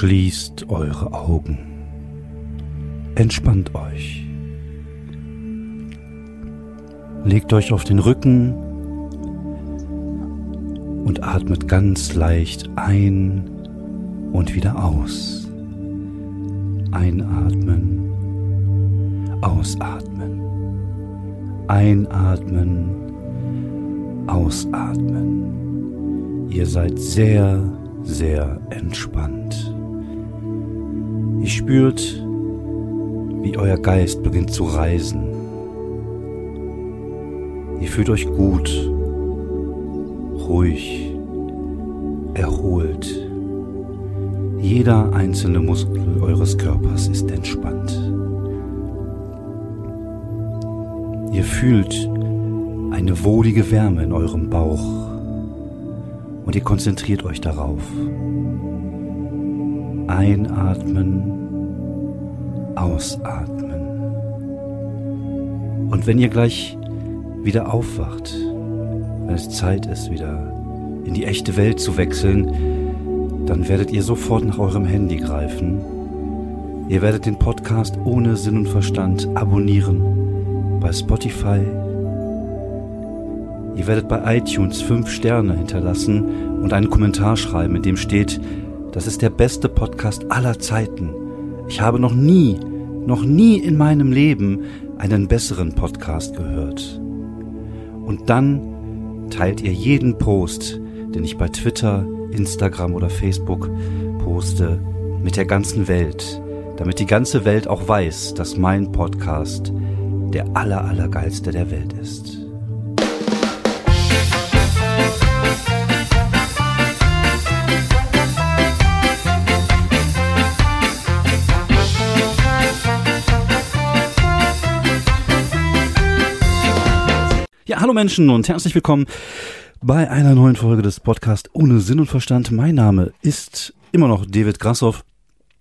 Schließt eure Augen. Entspannt euch. Legt euch auf den Rücken und atmet ganz leicht ein und wieder aus. Einatmen, ausatmen. Einatmen, ausatmen. Ihr seid sehr, sehr entspannt. Ihr spürt, wie euer Geist beginnt zu reisen. Ihr fühlt euch gut, ruhig, erholt. Jeder einzelne Muskel eures Körpers ist entspannt. Ihr fühlt eine wohlige Wärme in eurem Bauch und ihr konzentriert euch darauf. Einatmen, ausatmen. Und wenn ihr gleich wieder aufwacht, wenn es Zeit ist, wieder in die echte Welt zu wechseln, dann werdet ihr sofort nach eurem Handy greifen. Ihr werdet den Podcast ohne Sinn und Verstand abonnieren bei Spotify. Ihr werdet bei iTunes fünf Sterne hinterlassen und einen Kommentar schreiben, in dem steht, das ist der beste Podcast aller Zeiten. Ich habe noch nie, noch nie in meinem Leben einen besseren Podcast gehört. Und dann teilt ihr jeden Post, den ich bei Twitter, Instagram oder Facebook poste, mit der ganzen Welt, damit die ganze Welt auch weiß, dass mein Podcast der aller, allergeilste der Welt ist. Hallo Menschen und herzlich willkommen bei einer neuen Folge des Podcasts ohne Sinn und Verstand. Mein Name ist immer noch David Grassoff.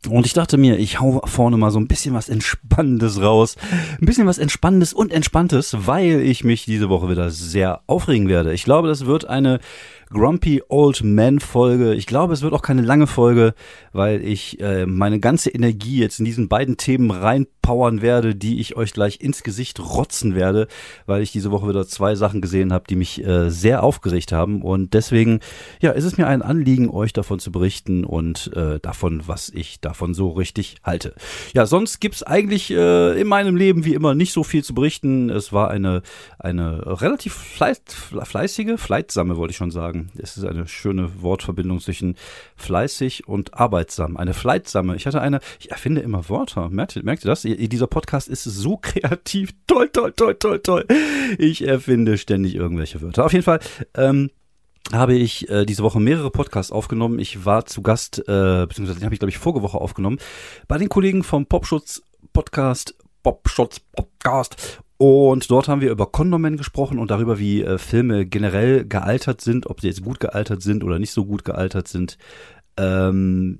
Und ich dachte mir, ich hau vorne mal so ein bisschen was Entspannendes raus. Ein bisschen was Entspannendes und Entspanntes, weil ich mich diese Woche wieder sehr aufregen werde. Ich glaube, das wird eine Grumpy Old Man Folge. Ich glaube, es wird auch keine lange Folge, weil ich äh, meine ganze Energie jetzt in diesen beiden Themen reinpowern werde, die ich euch gleich ins Gesicht rotzen werde, weil ich diese Woche wieder zwei Sachen gesehen habe, die mich äh, sehr aufgeregt haben. Und deswegen, ja, ist es mir ein Anliegen, euch davon zu berichten und äh, davon, was ich davon so richtig halte. Ja, sonst gibt's eigentlich äh, in meinem Leben wie immer nicht so viel zu berichten. Es war eine, eine relativ fleißige, fleißsame, wollte ich schon sagen. Es ist eine schöne Wortverbindung zwischen fleißig und arbeitsam. Eine fleißsame. Ich hatte eine, ich erfinde immer Wörter. Merkt, ihr, merkt ihr das? Dieser Podcast ist so kreativ. Toll, toll, toll, toll, toll. Ich erfinde ständig irgendwelche Wörter. Auf jeden Fall, ähm, habe ich äh, diese Woche mehrere Podcasts aufgenommen. Ich war zu Gast, äh, beziehungsweise den habe ich, glaube ich, vorige Woche aufgenommen, bei den Kollegen vom Popschutz Podcast, Popschutz Podcast und dort haben wir über Condomen gesprochen und darüber, wie äh, Filme generell gealtert sind, ob sie jetzt gut gealtert sind oder nicht so gut gealtert sind. Ähm,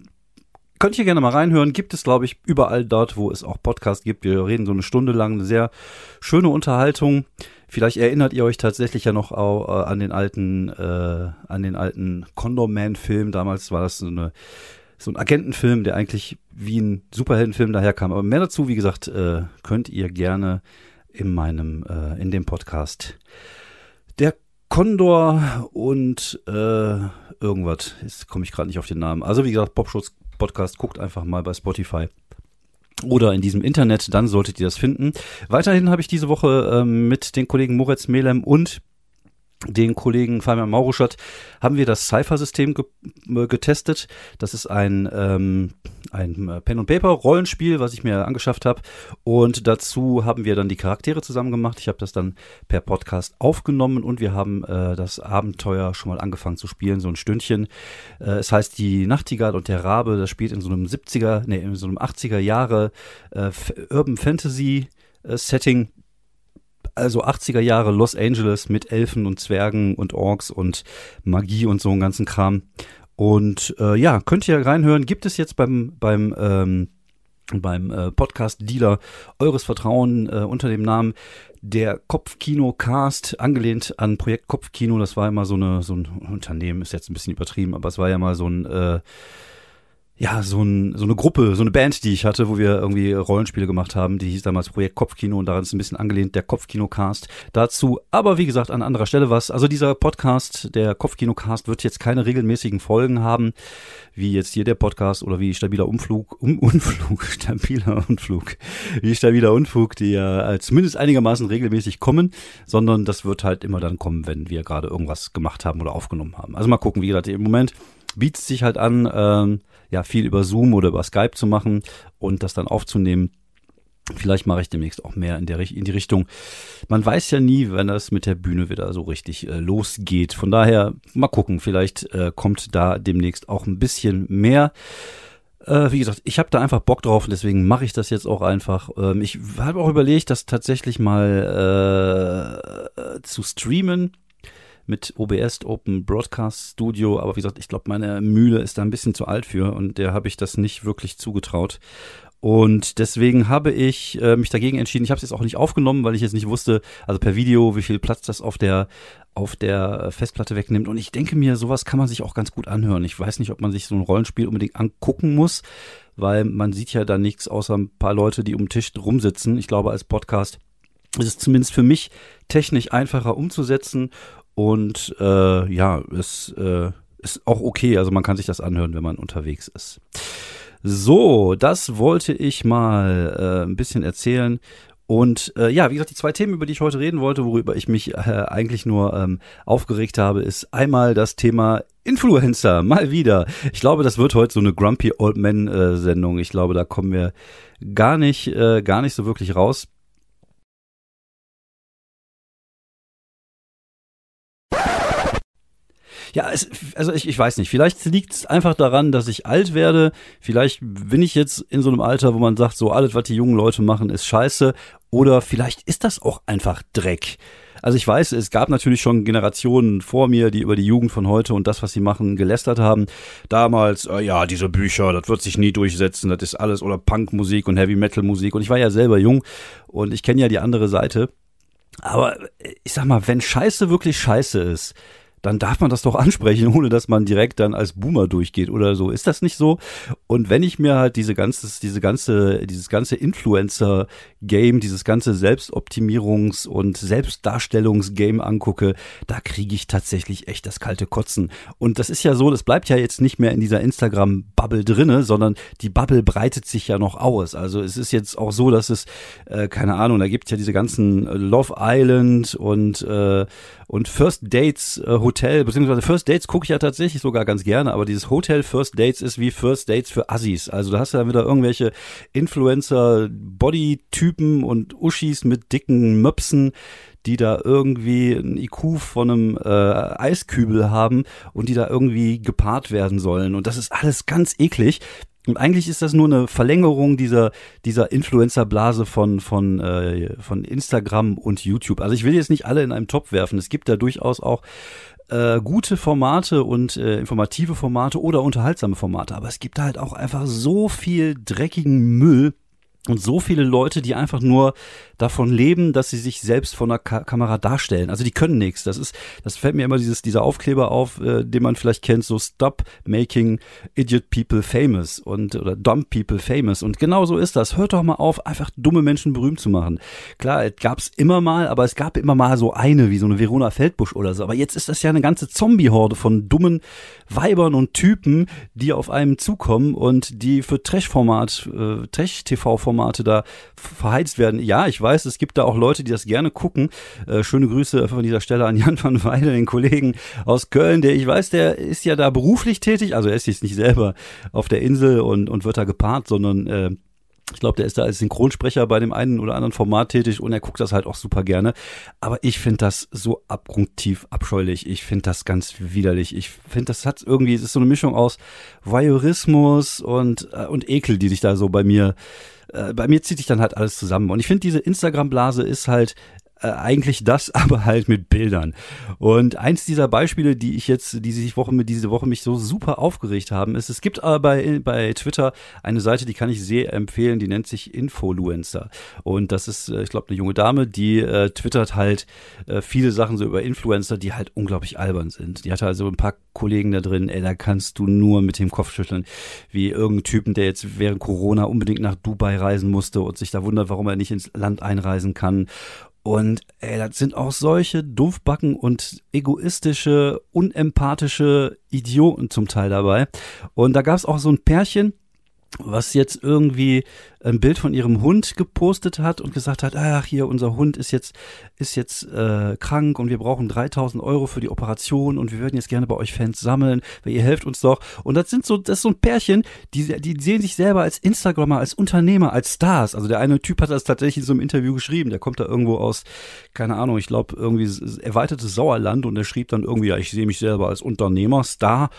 könnt ihr gerne mal reinhören. Gibt es, glaube ich, überall dort, wo es auch Podcasts gibt. Wir reden so eine Stunde lang, eine sehr schöne Unterhaltung. Vielleicht erinnert ihr euch tatsächlich ja noch äh, an den alten, äh, an den alten Condom-Man-Film. Damals war das so eine so ein Agentenfilm, der eigentlich wie ein Superheldenfilm daherkam. Aber mehr dazu, wie gesagt, äh, könnt ihr gerne in meinem, äh, in dem Podcast. Der Condor und äh, irgendwas, jetzt komme ich gerade nicht auf den Namen. Also wie gesagt, Popschutz Podcast, guckt einfach mal bei Spotify oder in diesem Internet, dann solltet ihr das finden. Weiterhin habe ich diese Woche ähm, mit den Kollegen Moritz Melem und den Kollegen Fabian Mauruschat haben wir das Cypher-System ge äh, getestet. Das ist ein, ähm, ein äh, Pen-and-Paper-Rollenspiel, was ich mir angeschafft habe. Und dazu haben wir dann die Charaktere zusammen gemacht. Ich habe das dann per Podcast aufgenommen und wir haben äh, das Abenteuer schon mal angefangen zu spielen, so ein Stündchen. Äh, es heißt Die Nachtigall und der Rabe. Das spielt in so einem 70er, nee, in so einem 80er Jahre äh, Urban Fantasy äh, Setting also 80er Jahre Los Angeles mit Elfen und Zwergen und Orks und Magie und so einen ganzen Kram. Und äh, ja, könnt ihr reinhören. Gibt es jetzt beim beim ähm, beim äh, Podcast Dealer eures Vertrauen äh, unter dem Namen der Kopfkino Cast angelehnt an Projekt Kopfkino. Das war immer so eine so ein Unternehmen ist jetzt ein bisschen übertrieben, aber es war ja mal so ein äh, ja, so, ein, so eine Gruppe, so eine Band, die ich hatte, wo wir irgendwie Rollenspiele gemacht haben. Die hieß damals Projekt Kopfkino und daran ist ein bisschen angelehnt der Kopfkinocast dazu. Aber wie gesagt, an anderer Stelle was. Also dieser Podcast, der Kopfkinocast, wird jetzt keine regelmäßigen Folgen haben, wie jetzt hier der Podcast oder wie stabiler Umflug, um, Unflug, stabiler Unflug, wie stabiler Unflug, die ja zumindest einigermaßen regelmäßig kommen, sondern das wird halt immer dann kommen, wenn wir gerade irgendwas gemacht haben oder aufgenommen haben. Also mal gucken, wie gesagt, im Moment bietet sich halt an, ähm, ja, viel über Zoom oder über Skype zu machen und das dann aufzunehmen. Vielleicht mache ich demnächst auch mehr in, der, in die Richtung. Man weiß ja nie, wenn das mit der Bühne wieder so richtig äh, losgeht. Von daher mal gucken, vielleicht äh, kommt da demnächst auch ein bisschen mehr. Äh, wie gesagt, ich habe da einfach Bock drauf deswegen mache ich das jetzt auch einfach. Ähm, ich habe auch überlegt, das tatsächlich mal äh, zu streamen mit OBS, Open Broadcast Studio. Aber wie gesagt, ich glaube, meine Mühle ist da ein bisschen zu alt für und der habe ich das nicht wirklich zugetraut. Und deswegen habe ich äh, mich dagegen entschieden. Ich habe es jetzt auch nicht aufgenommen, weil ich jetzt nicht wusste, also per Video, wie viel Platz das auf der auf der Festplatte wegnimmt. Und ich denke mir, sowas kann man sich auch ganz gut anhören. Ich weiß nicht, ob man sich so ein Rollenspiel unbedingt angucken muss, weil man sieht ja da nichts außer ein paar Leute, die um den Tisch rumsitzen. Ich glaube, als Podcast ist es zumindest für mich technisch einfacher umzusetzen und äh, ja, es äh, ist auch okay. Also man kann sich das anhören, wenn man unterwegs ist. So, das wollte ich mal äh, ein bisschen erzählen. Und äh, ja, wie gesagt, die zwei Themen, über die ich heute reden wollte, worüber ich mich äh, eigentlich nur ähm, aufgeregt habe, ist einmal das Thema Influencer, mal wieder. Ich glaube, das wird heute so eine Grumpy Old Man äh, Sendung. Ich glaube, da kommen wir gar nicht, äh, gar nicht so wirklich raus. Ja, es, also ich, ich weiß nicht. Vielleicht liegt es einfach daran, dass ich alt werde. Vielleicht bin ich jetzt in so einem Alter, wo man sagt, so alles, was die jungen Leute machen, ist scheiße. Oder vielleicht ist das auch einfach Dreck. Also ich weiß, es gab natürlich schon Generationen vor mir, die über die Jugend von heute und das, was sie machen, gelästert haben. Damals, äh, ja, diese Bücher, das wird sich nie durchsetzen, das ist alles oder Punkmusik und Heavy Metal Musik. Und ich war ja selber jung und ich kenne ja die andere Seite. Aber ich sag mal, wenn Scheiße wirklich Scheiße ist, dann darf man das doch ansprechen, ohne dass man direkt dann als Boomer durchgeht oder so. Ist das nicht so? Und wenn ich mir halt diese ganze, diese ganze, dieses ganze Influencer-Game, dieses ganze Selbstoptimierungs- und Selbstdarstellungs-Game angucke, da kriege ich tatsächlich echt das kalte Kotzen. Und das ist ja so, das bleibt ja jetzt nicht mehr in dieser Instagram-Bubble drinne, sondern die Bubble breitet sich ja noch aus. Also es ist jetzt auch so, dass es, äh, keine Ahnung, da gibt ja diese ganzen Love Island und äh, und First Dates äh, Hotel, beziehungsweise First Dates gucke ich ja tatsächlich sogar ganz gerne, aber dieses Hotel First Dates ist wie First Dates für Assis. Also da hast du dann wieder irgendwelche Influencer-Body-Typen und Uschis mit dicken Möpsen, die da irgendwie ein IQ von einem äh, Eiskübel haben und die da irgendwie gepaart werden sollen. Und das ist alles ganz eklig. Und eigentlich ist das nur eine Verlängerung dieser, dieser Influencer-Blase von, von, äh, von Instagram und YouTube. Also ich will jetzt nicht alle in einem Topf werfen. Es gibt da durchaus auch äh, gute Formate und äh, informative Formate oder unterhaltsame Formate. Aber es gibt halt auch einfach so viel dreckigen Müll, und so viele Leute, die einfach nur davon leben, dass sie sich selbst von der Ka Kamera darstellen. Also die können nichts. Das ist, das fällt mir immer dieses, dieser Aufkleber auf, äh, den man vielleicht kennt, so Stop Making Idiot People Famous und oder Dumb People Famous. Und genau so ist das. Hört doch mal auf, einfach dumme Menschen berühmt zu machen. Klar, es gab's immer mal, aber es gab immer mal so eine, wie so eine Verona Feldbusch oder so. Aber jetzt ist das ja eine ganze Zombie-Horde von dummen Weibern und Typen, die auf einem zukommen und die für Trash-Format, äh, Trash-TV-Formate da verheizt werden. Ja, ich weiß, es gibt da auch Leute, die das gerne gucken. Äh, schöne Grüße von dieser Stelle an Jan van Weide, den Kollegen aus Köln, der ich weiß, der ist ja da beruflich tätig. Also er ist jetzt nicht selber auf der Insel und, und wird da gepaart, sondern äh, ich glaube, der ist da als Synchronsprecher bei dem einen oder anderen Format tätig und er guckt das halt auch super gerne. Aber ich finde das so abgrundtief abscheulich. Ich finde das ganz widerlich. Ich finde, das hat irgendwie, es ist so eine Mischung aus Voyeurismus und, äh, und Ekel, die sich da so bei mir, äh, bei mir zieht sich dann halt alles zusammen. Und ich finde, diese Instagram-Blase ist halt äh, eigentlich das, aber halt mit Bildern. Und eins dieser Beispiele, die ich jetzt, die sich Woche diese Woche mich so super aufgeregt haben, ist, es gibt aber bei, bei Twitter eine Seite, die kann ich sehr empfehlen, die nennt sich Influencer. Und das ist, äh, ich glaube, eine junge Dame, die äh, twittert halt äh, viele Sachen so über Influencer, die halt unglaublich albern sind. Die hatte also ein paar Kollegen da drin, ey, da kannst du nur mit dem Kopf schütteln, wie irgendein Typen, der jetzt während Corona unbedingt nach Dubai reisen musste und sich da wundert, warum er nicht ins Land einreisen kann. Und ey, das sind auch solche Dumpfbacken und egoistische, unempathische Idioten zum Teil dabei. Und da gab es auch so ein Pärchen, was jetzt irgendwie ein Bild von ihrem Hund gepostet hat und gesagt hat, ach hier, unser Hund ist jetzt, ist jetzt äh, krank und wir brauchen 3000 Euro für die Operation und wir würden jetzt gerne bei euch Fans sammeln, weil ihr helft uns doch. Und das sind so, das ist so ein Pärchen, die, die sehen sich selber als Instagrammer, als Unternehmer, als Stars. Also der eine Typ hat das tatsächlich in so einem Interview geschrieben, der kommt da irgendwo aus, keine Ahnung, ich glaube irgendwie erweitertes Sauerland und der schrieb dann irgendwie, ja, ich sehe mich selber als Unternehmer, Star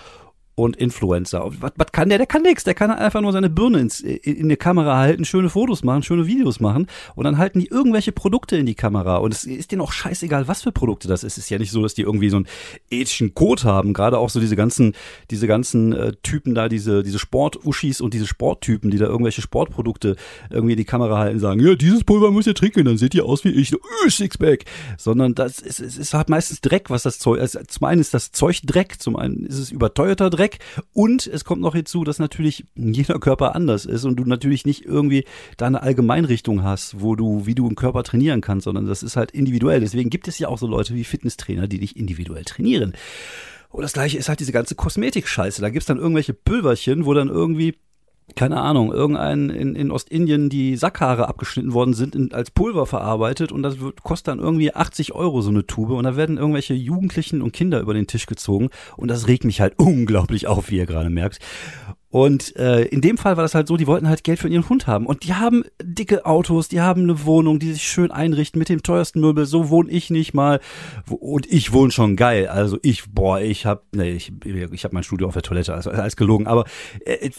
und Influencer. Was, was kann der? Der kann nichts. Der kann einfach nur seine Birne ins, in, in die Kamera halten, schöne Fotos machen, schöne Videos machen und dann halten die irgendwelche Produkte in die Kamera und es ist denen auch scheißegal, was für Produkte das ist. Es ist ja nicht so, dass die irgendwie so einen ethischen Code haben. Gerade auch so diese ganzen, diese ganzen äh, Typen da, diese, diese Sportuschis und diese Sporttypen, die da irgendwelche Sportprodukte irgendwie in die Kamera halten, sagen, ja, dieses Pulver müsst ihr trinken, dann seht ihr aus wie ich, äh, Sixpack. Sondern das ist, es ist halt meistens Dreck, was das Zeug, also zum einen ist das Zeug Dreck, zum einen ist es überteuerter Dreck, weg. Und es kommt noch hinzu, dass natürlich jeder Körper anders ist und du natürlich nicht irgendwie da eine Allgemeinrichtung hast, wo du, wie du einen Körper trainieren kannst, sondern das ist halt individuell. Deswegen gibt es ja auch so Leute wie Fitnesstrainer, die dich individuell trainieren. Und das gleiche ist halt diese ganze Kosmetik-Scheiße. Da gibt's dann irgendwelche Pülverchen, wo dann irgendwie keine Ahnung, irgendein in, in Ostindien die Sackhaare abgeschnitten worden sind, in, als Pulver verarbeitet und das wird, kostet dann irgendwie 80 Euro so eine Tube und da werden irgendwelche Jugendlichen und Kinder über den Tisch gezogen und das regt mich halt unglaublich auf, wie ihr gerade merkt. Und äh, in dem Fall war das halt so, die wollten halt Geld für ihren Hund haben. Und die haben dicke Autos, die haben eine Wohnung, die sich schön einrichten mit dem teuersten Möbel. So wohne ich nicht mal. Und ich wohne schon geil. Also ich, boah, ich hab, nee, ich, ich hab mein Studio auf der Toilette, also alles gelogen. Aber äh,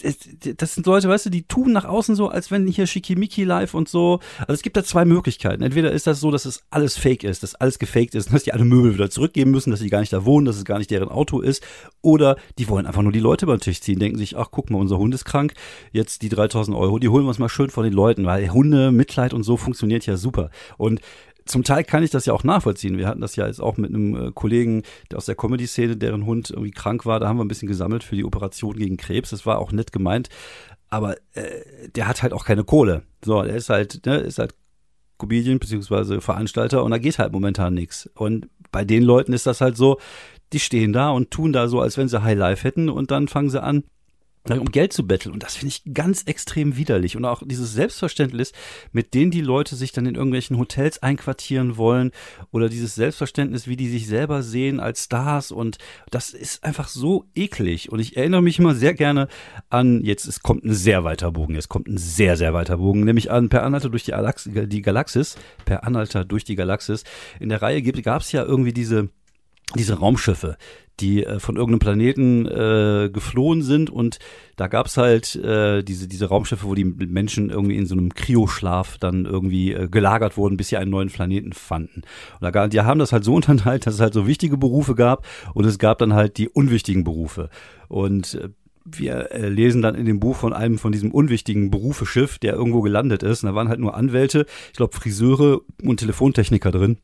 das sind Leute, weißt du, die tun nach außen so, als wenn hier Schickimicki live und so. Also es gibt da zwei Möglichkeiten. Entweder ist das so, dass es alles fake ist, dass alles gefaked ist, dass die alle Möbel wieder zurückgeben müssen, dass sie gar nicht da wohnen, dass es gar nicht deren Auto ist. Oder die wollen einfach nur die Leute beim Tisch ziehen, denken sich, ach guck mal, unser Hund ist krank, jetzt die 3000 Euro, die holen wir uns mal schön von den Leuten, weil Hunde, Mitleid und so funktioniert ja super. Und zum Teil kann ich das ja auch nachvollziehen. Wir hatten das ja jetzt auch mit einem äh, Kollegen aus der Comedy-Szene, deren Hund irgendwie krank war. Da haben wir ein bisschen gesammelt für die Operation gegen Krebs. Das war auch nett gemeint. Aber äh, der hat halt auch keine Kohle. So, der ist halt, ne, ist halt Comedian beziehungsweise Veranstalter und da geht halt momentan nichts. Und bei den Leuten ist das halt so, die stehen da und tun da so, als wenn sie High Life hätten und dann fangen sie an, um Geld zu betteln. Und das finde ich ganz extrem widerlich. Und auch dieses Selbstverständnis, mit dem die Leute sich dann in irgendwelchen Hotels einquartieren wollen oder dieses Selbstverständnis, wie die sich selber sehen als Stars. Und das ist einfach so eklig. Und ich erinnere mich immer sehr gerne an, jetzt es kommt ein sehr weiter Bogen, es kommt ein sehr, sehr weiter Bogen, nämlich an Per Anhalter durch die, Alax die Galaxis. Per Anhalter durch die Galaxis. In der Reihe gab es ja irgendwie diese diese Raumschiffe, die äh, von irgendeinem Planeten äh, geflohen sind und da gab's halt äh, diese, diese Raumschiffe, wo die Menschen irgendwie in so einem Kryoschlaf dann irgendwie äh, gelagert wurden, bis sie einen neuen Planeten fanden. Und da, die haben das halt so unterteilt, dass es halt so wichtige Berufe gab und es gab dann halt die unwichtigen Berufe. Und äh, wir äh, lesen dann in dem Buch von einem von diesem unwichtigen Berufeschiff, der irgendwo gelandet ist. Und da waren halt nur Anwälte, ich glaube Friseure und Telefontechniker drin.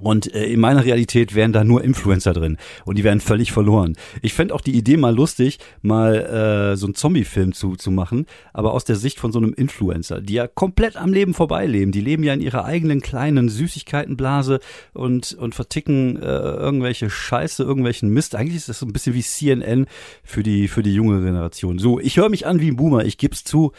Und äh, in meiner Realität wären da nur Influencer drin und die wären völlig verloren. Ich fände auch die Idee mal lustig, mal äh, so einen Zombie-Film zu, zu machen, aber aus der Sicht von so einem Influencer, die ja komplett am Leben vorbeileben. Die leben ja in ihrer eigenen kleinen Süßigkeitenblase und, und verticken äh, irgendwelche Scheiße, irgendwelchen Mist. Eigentlich ist das so ein bisschen wie CNN für die, für die junge Generation. So, ich höre mich an wie ein Boomer, ich geb's zu.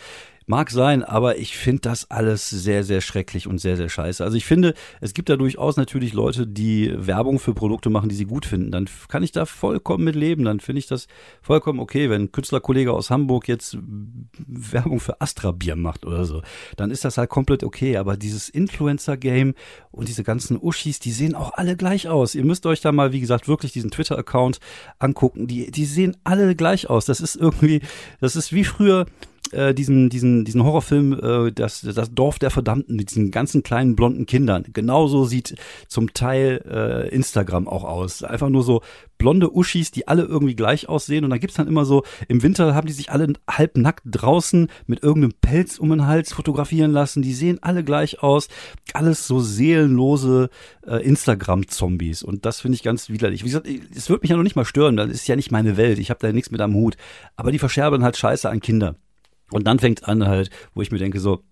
Mag sein, aber ich finde das alles sehr, sehr schrecklich und sehr, sehr scheiße. Also ich finde, es gibt da durchaus natürlich Leute, die Werbung für Produkte machen, die sie gut finden. Dann kann ich da vollkommen mit leben. Dann finde ich das vollkommen okay, wenn ein Künstlerkollege aus Hamburg jetzt Werbung für Astra Bier macht oder so. Dann ist das halt komplett okay. Aber dieses Influencer-Game und diese ganzen Uschis, die sehen auch alle gleich aus. Ihr müsst euch da mal, wie gesagt, wirklich diesen Twitter-Account angucken. Die, die sehen alle gleich aus. Das ist irgendwie, das ist wie früher, äh, diesen, diesen, diesen Horrorfilm, äh, das, das Dorf der Verdammten mit diesen ganzen kleinen blonden Kindern. Genauso sieht zum Teil äh, Instagram auch aus. Einfach nur so blonde Uschis, die alle irgendwie gleich aussehen. Und dann gibt's dann immer so, im Winter haben die sich alle halbnackt draußen mit irgendeinem Pelz um den Hals fotografieren lassen. Die sehen alle gleich aus. Alles so seelenlose äh, Instagram-Zombies. Und das finde ich ganz widerlich. Wie gesagt, es wird mich ja noch nicht mal stören. Das ist ja nicht meine Welt. Ich habe da nichts mit am Hut. Aber die verscherben halt Scheiße an Kinder. Und dann fängt an halt, wo ich mir denke so,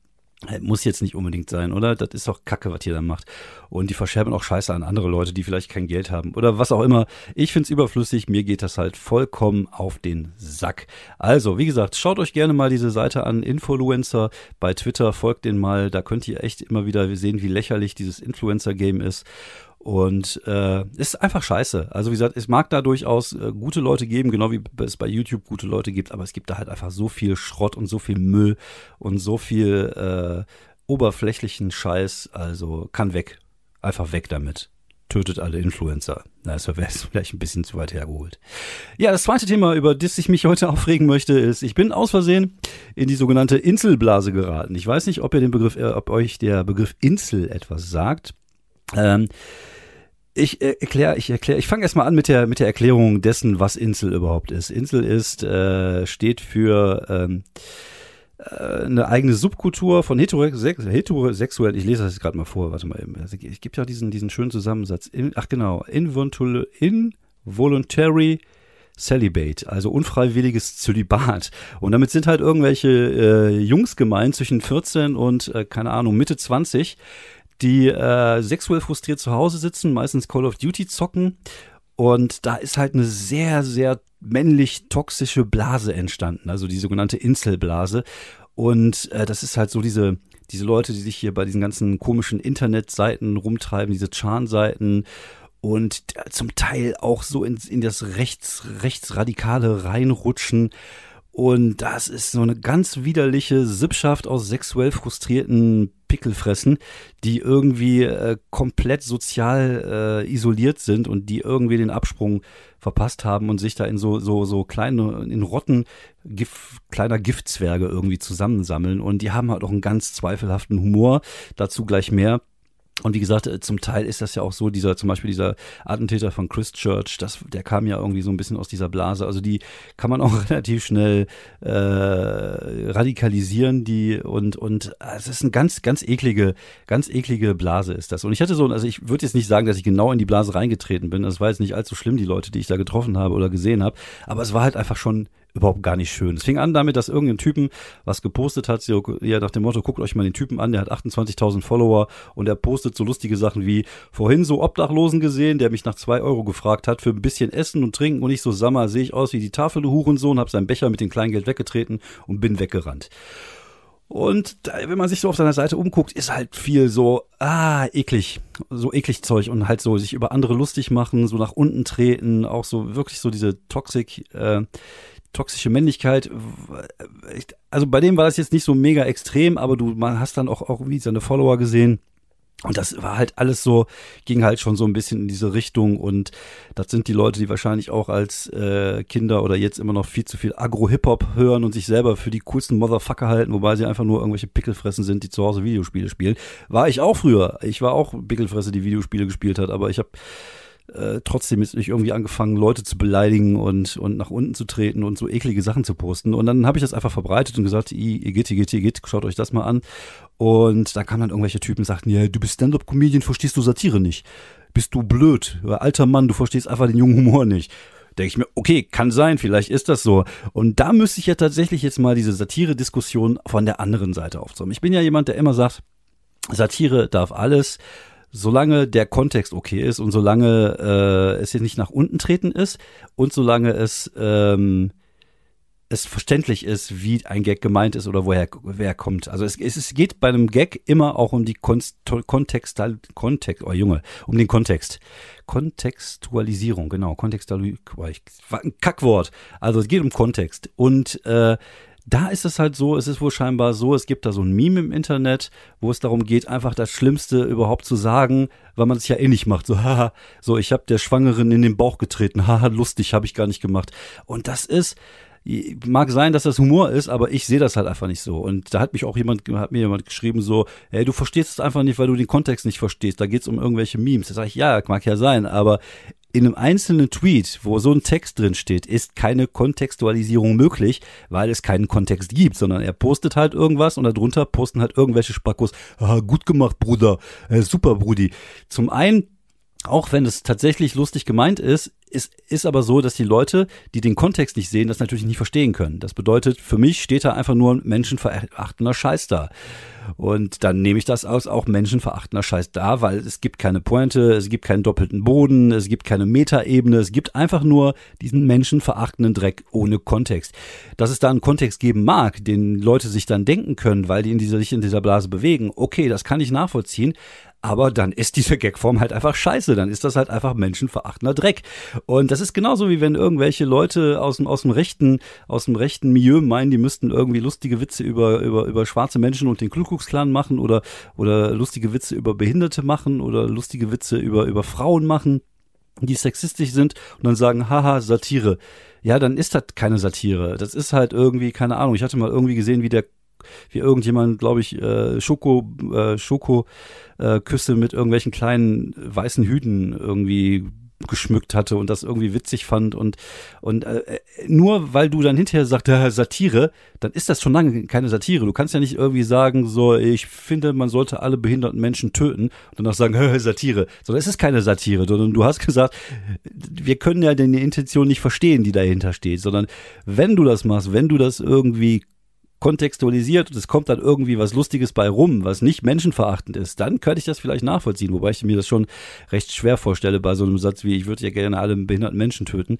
muss jetzt nicht unbedingt sein, oder? Das ist doch Kacke, was ihr da macht. Und die verscherben auch Scheiße an andere Leute, die vielleicht kein Geld haben oder was auch immer. Ich find's überflüssig, mir geht das halt vollkommen auf den Sack. Also, wie gesagt, schaut euch gerne mal diese Seite an, Influencer bei Twitter, folgt den mal, da könnt ihr echt immer wieder sehen, wie lächerlich dieses Influencer-Game ist. Und äh, ist einfach scheiße. Also wie gesagt, es mag da durchaus äh, gute Leute geben, genau wie es bei YouTube gute Leute gibt, aber es gibt da halt einfach so viel Schrott und so viel Müll und so viel äh, oberflächlichen Scheiß. Also kann weg. Einfach weg damit. Tötet alle Influencer. Na, das wäre vielleicht ein bisschen zu weit hergeholt. Ja, das zweite Thema, über das ich mich heute aufregen möchte, ist, ich bin aus Versehen in die sogenannte Inselblase geraten. Ich weiß nicht, ob ihr den Begriff, äh, ob euch der Begriff Insel etwas sagt. Ähm, ich äh, erkläre, ich erkläre, ich fange erstmal an mit der mit der Erklärung dessen, was Insel überhaupt ist. Insel ist äh, steht für ähm, äh, eine eigene Subkultur von heterosex heterosexuell. Ich lese das jetzt gerade mal vor. Warte mal, also, es gibt ja diesen diesen schönen Zusammensatz. In, ach genau, involuntary, involuntary Celibate, also unfreiwilliges Zölibat. Und damit sind halt irgendwelche äh, Jungs gemeint zwischen 14 und, äh, keine Ahnung, Mitte 20, die äh, sexuell frustriert zu Hause sitzen, meistens Call of Duty zocken. Und da ist halt eine sehr, sehr männlich toxische Blase entstanden, also die sogenannte Inselblase. Und äh, das ist halt so diese, diese Leute, die sich hier bei diesen ganzen komischen Internetseiten rumtreiben, diese Chan-Seiten und zum Teil auch so in, in das Rechts, Rechtsradikale reinrutschen. Und das ist so eine ganz widerliche Sippschaft aus sexuell frustrierten Pickelfressen, die irgendwie äh, komplett sozial äh, isoliert sind und die irgendwie den Absprung verpasst haben und sich da in so so so kleine in Rotten Gift, kleiner Giftzwerge irgendwie zusammensammeln und die haben halt auch einen ganz zweifelhaften Humor, dazu gleich mehr. Und wie gesagt, äh, zum Teil ist das ja auch so, dieser, zum Beispiel dieser Attentäter von Christchurch, das, der kam ja irgendwie so ein bisschen aus dieser Blase. Also die kann man auch relativ schnell äh, radikalisieren, die und und äh, es ist eine ganz, ganz eklige, ganz eklige Blase ist das. Und ich hatte so, also ich würde jetzt nicht sagen, dass ich genau in die Blase reingetreten bin. Das war jetzt nicht allzu schlimm, die Leute, die ich da getroffen habe oder gesehen habe. Aber es war halt einfach schon überhaupt gar nicht schön. Es fing an damit, dass irgendein Typen was gepostet hat, ja, nach dem Motto, guckt euch mal den Typen an, der hat 28.000 Follower und er postet so lustige Sachen wie, vorhin so Obdachlosen gesehen, der mich nach zwei Euro gefragt hat für ein bisschen Essen und Trinken und ich so, Sammer, sehe ich aus wie die Tafel, du Hurensohn, hab seinen Becher mit dem Kleingeld weggetreten und bin weggerannt. Und wenn man sich so auf seiner Seite umguckt, ist halt viel so, ah, eklig, so eklig Zeug und halt so sich über andere lustig machen, so nach unten treten, auch so wirklich so diese Toxik, äh, toxische Männlichkeit, also bei dem war das jetzt nicht so mega extrem, aber du man hast dann auch, auch wie seine Follower gesehen. Und das war halt alles so, ging halt schon so ein bisschen in diese Richtung. Und das sind die Leute, die wahrscheinlich auch als äh, Kinder oder jetzt immer noch viel zu viel Agro-Hip-Hop hören und sich selber für die coolsten Motherfucker halten, wobei sie einfach nur irgendwelche Pickelfressen sind, die zu Hause Videospiele spielen. War ich auch früher. Ich war auch Pickelfresse, die Videospiele gespielt hat, aber ich habe äh, trotzdem ist nicht irgendwie angefangen, Leute zu beleidigen und, und nach unten zu treten und so eklige Sachen zu posten. Und dann habe ich das einfach verbreitet und gesagt, Igitt, Igitt, Igitt, schaut euch das mal an. Und da kamen dann irgendwelche Typen und sagten, ja, du bist Stand-Up-Comedian, verstehst du Satire nicht. Bist du blöd? Alter Mann, du verstehst einfach den jungen Humor nicht denke ich mir, okay, kann sein, vielleicht ist das so. Und da müsste ich ja tatsächlich jetzt mal diese Satire-Diskussion von der anderen Seite aufzäumen. Ich bin ja jemand, der immer sagt, Satire darf alles solange der Kontext okay ist und solange äh, es hier nicht nach unten treten ist und solange es ähm, es verständlich ist, wie ein Gag gemeint ist oder woher wer kommt. Also es, es, geht bei einem Gag immer auch um die Konst Kontext, Kontext, oh Junge, um den Kontext. Kontextualisierung, genau, Kontextualisierung, ein Kackwort. Also es geht um Kontext und äh, da ist es halt so, es ist wohl scheinbar so, es gibt da so ein Meme im Internet, wo es darum geht, einfach das Schlimmste überhaupt zu sagen, weil man es ja eh nicht macht. So, haha, so, ich habe der Schwangeren in den Bauch getreten, haha, lustig, habe ich gar nicht gemacht. Und das ist, mag sein, dass das Humor ist, aber ich sehe das halt einfach nicht so. Und da hat mich auch jemand, hat mir jemand geschrieben so, hey, du verstehst es einfach nicht, weil du den Kontext nicht verstehst. Da geht's um irgendwelche Memes. Da sage ich, ja, mag ja sein, aber in einem einzelnen Tweet, wo so ein Text drin steht, ist keine Kontextualisierung möglich, weil es keinen Kontext gibt, sondern er postet halt irgendwas und darunter posten halt irgendwelche Spackos. Ah, gut gemacht, Bruder. Äh, super, Brudi. Zum einen auch wenn es tatsächlich lustig gemeint ist, ist, ist aber so, dass die Leute, die den Kontext nicht sehen, das natürlich nicht verstehen können. Das bedeutet, für mich steht da einfach nur menschenverachtender Scheiß da. Und dann nehme ich das aus auch menschenverachtender Scheiß da, weil es gibt keine Pointe, es gibt keinen doppelten Boden, es gibt keine Metaebene, es gibt einfach nur diesen menschenverachtenden Dreck ohne Kontext. Dass es da einen Kontext geben mag, den Leute sich dann denken können, weil die in dieser, sich in dieser Blase bewegen, okay, das kann ich nachvollziehen, aber dann ist diese Gagform halt einfach scheiße. Dann ist das halt einfach menschenverachtender Dreck. Und das ist genauso wie wenn irgendwelche Leute aus dem, aus dem rechten, aus dem rechten Milieu meinen, die müssten irgendwie lustige Witze über, über, über schwarze Menschen und den Ku machen oder, oder lustige Witze über Behinderte machen oder lustige Witze über, über Frauen machen, die sexistisch sind und dann sagen, haha, Satire. Ja, dann ist das keine Satire. Das ist halt irgendwie, keine Ahnung. Ich hatte mal irgendwie gesehen, wie der wie irgendjemand, glaube ich, äh, Schoko, äh, Schoko äh, Küsse mit irgendwelchen kleinen weißen Hüten irgendwie geschmückt hatte und das irgendwie witzig fand und und äh, nur weil du dann hinterher sagst äh, Satire, dann ist das schon lange keine Satire. Du kannst ja nicht irgendwie sagen so ich finde man sollte alle behinderten Menschen töten und danach sagen äh, Satire, sondern es ist keine Satire, sondern du hast gesagt, wir können ja die Intention nicht verstehen, die dahinter steht, sondern wenn du das machst, wenn du das irgendwie kontextualisiert und es kommt dann irgendwie was Lustiges bei rum, was nicht menschenverachtend ist, dann könnte ich das vielleicht nachvollziehen, wobei ich mir das schon recht schwer vorstelle bei so einem Satz wie, ich würde ja gerne alle behinderten Menschen töten.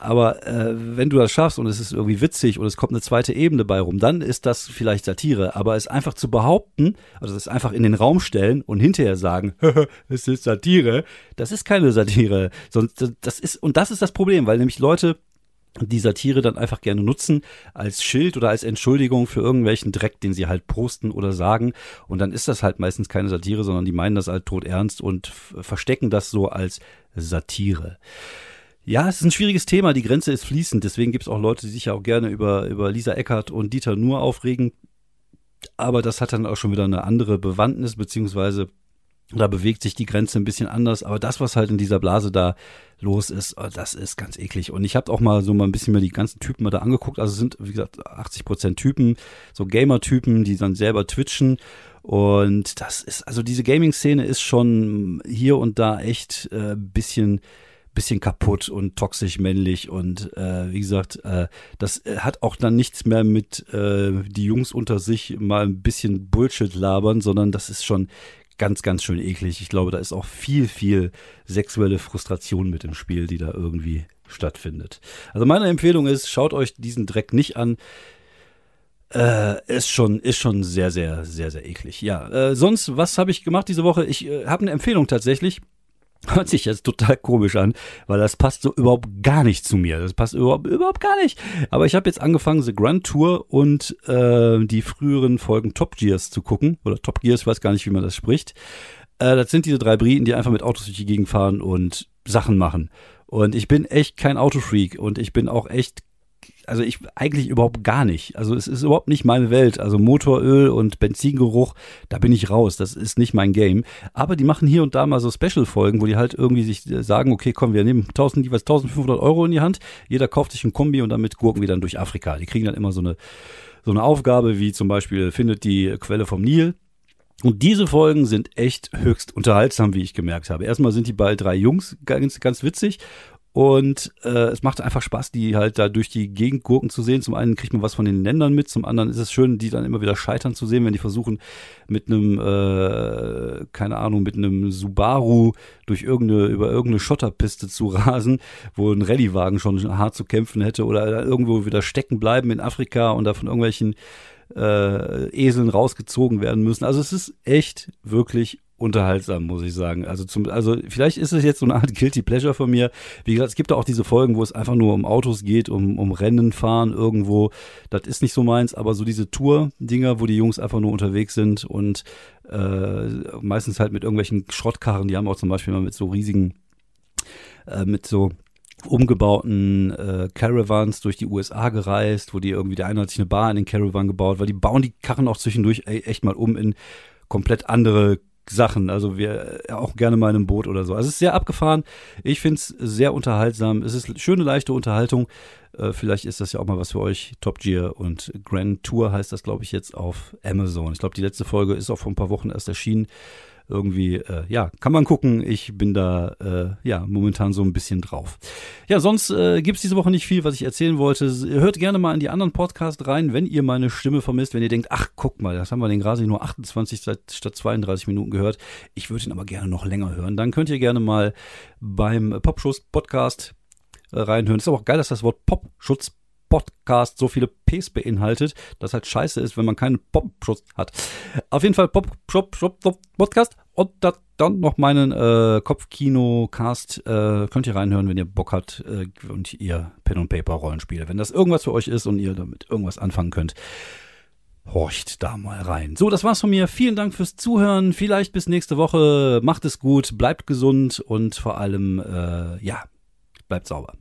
Aber äh, wenn du das schaffst und es ist irgendwie witzig und es kommt eine zweite Ebene bei rum, dann ist das vielleicht Satire. Aber es einfach zu behaupten, also es einfach in den Raum stellen und hinterher sagen, es ist Satire, das ist keine Satire. Sonst, das ist, und das ist das Problem, weil nämlich Leute die Satire dann einfach gerne nutzen als Schild oder als Entschuldigung für irgendwelchen Dreck, den sie halt posten oder sagen. Und dann ist das halt meistens keine Satire, sondern die meinen das halt tot ernst und verstecken das so als Satire. Ja, es ist ein schwieriges Thema, die Grenze ist fließend, deswegen gibt es auch Leute, die sich ja auch gerne über, über Lisa Eckert und Dieter Nur aufregen. Aber das hat dann auch schon wieder eine andere Bewandtnis, beziehungsweise da bewegt sich die Grenze ein bisschen anders, aber das, was halt in dieser Blase da los ist, oh, das ist ganz eklig. Und ich habe auch mal so mal ein bisschen mir die ganzen Typen mal da angeguckt. Also sind, wie gesagt, 80 Prozent Typen, so Gamer-Typen, die dann selber twitchen. Und das ist, also diese Gaming-Szene ist schon hier und da echt äh, bisschen bisschen kaputt und toxisch männlich und äh, wie gesagt, äh, das hat auch dann nichts mehr mit äh, die Jungs unter sich mal ein bisschen Bullshit labern, sondern das ist schon ganz, ganz schön eklig. Ich glaube, da ist auch viel, viel sexuelle Frustration mit im Spiel, die da irgendwie stattfindet. Also meine Empfehlung ist, schaut euch diesen Dreck nicht an. Äh, ist schon, ist schon sehr, sehr, sehr, sehr eklig. Ja, äh, sonst, was habe ich gemacht diese Woche? Ich äh, habe eine Empfehlung tatsächlich. Hört sich jetzt total komisch an, weil das passt so überhaupt gar nicht zu mir. Das passt überhaupt, überhaupt gar nicht. Aber ich habe jetzt angefangen, The Grand Tour und äh, die früheren Folgen Top Gears zu gucken. Oder Top Gears, ich weiß gar nicht, wie man das spricht. Äh, das sind diese drei Briten, die einfach mit Autos durch die Gegend fahren und Sachen machen. Und ich bin echt kein Autofreak und ich bin auch echt also ich eigentlich überhaupt gar nicht. Also es ist überhaupt nicht meine Welt. Also Motoröl und Benzingeruch, da bin ich raus. Das ist nicht mein Game. Aber die machen hier und da mal so Special-Folgen, wo die halt irgendwie sich sagen, okay, komm, wir nehmen 1000, jeweils 1500 Euro in die Hand. Jeder kauft sich ein Kombi und damit gurken wir dann durch Afrika. Die kriegen dann immer so eine, so eine Aufgabe, wie zum Beispiel findet die Quelle vom Nil. Und diese Folgen sind echt höchst unterhaltsam, wie ich gemerkt habe. Erstmal sind die bei drei Jungs ganz, ganz witzig und äh, es macht einfach Spaß, die halt da durch die Gegend Gurken zu sehen. Zum einen kriegt man was von den Ländern mit, zum anderen ist es schön, die dann immer wieder scheitern zu sehen, wenn die versuchen, mit einem, äh, keine Ahnung, mit einem Subaru durch irgendeine, über irgendeine Schotterpiste zu rasen, wo ein Rallyewagen schon hart zu kämpfen hätte oder irgendwo wieder stecken bleiben in Afrika und da von irgendwelchen äh, Eseln rausgezogen werden müssen. Also es ist echt wirklich unterhaltsam, muss ich sagen. Also zum, also vielleicht ist es jetzt so eine Art Guilty Pleasure von mir. Wie gesagt, es gibt auch diese Folgen, wo es einfach nur um Autos geht, um, um Rennen fahren irgendwo. Das ist nicht so meins, aber so diese Tour-Dinger, wo die Jungs einfach nur unterwegs sind und äh, meistens halt mit irgendwelchen Schrottkarren, die haben auch zum Beispiel mal mit so riesigen, äh, mit so umgebauten äh, Caravans durch die USA gereist, wo die irgendwie, der eine hat sich eine Bar in den Caravan gebaut, weil die bauen die Karren auch zwischendurch echt mal um in komplett andere Sachen. Also wir äh, auch gerne mal in einem Boot oder so. Also es ist sehr abgefahren. Ich finde es sehr unterhaltsam. Es ist schöne, leichte Unterhaltung. Äh, vielleicht ist das ja auch mal was für euch. Top Gear und Grand Tour heißt das, glaube ich, jetzt auf Amazon. Ich glaube, die letzte Folge ist auch vor ein paar Wochen erst erschienen irgendwie, äh, ja, kann man gucken. Ich bin da, äh, ja, momentan so ein bisschen drauf. Ja, sonst äh, gibt diese Woche nicht viel, was ich erzählen wollte. Hört gerne mal in die anderen Podcasts rein, wenn ihr meine Stimme vermisst, wenn ihr denkt, ach, guck mal, das haben wir den gerade nur 28 statt 32 Minuten gehört. Ich würde ihn aber gerne noch länger hören. Dann könnt ihr gerne mal beim Popschuss Podcast äh, reinhören. Ist aber auch geil, dass das Wort Popschutz Podcast so viele Ps beinhaltet, dass halt scheiße ist, wenn man keinen Pop-Schutz hat. Auf jeden Fall Pop, Pop, Pop, Pop Podcast und dann noch meinen äh, Kopfkino-Cast äh, könnt ihr reinhören, wenn ihr Bock habt äh, und ihr Pen und Paper Rollenspiele. Wenn das irgendwas für euch ist und ihr damit irgendwas anfangen könnt, horcht da mal rein. So, das war's von mir. Vielen Dank fürs Zuhören. Vielleicht bis nächste Woche. Macht es gut, bleibt gesund und vor allem, äh, ja, bleibt sauber.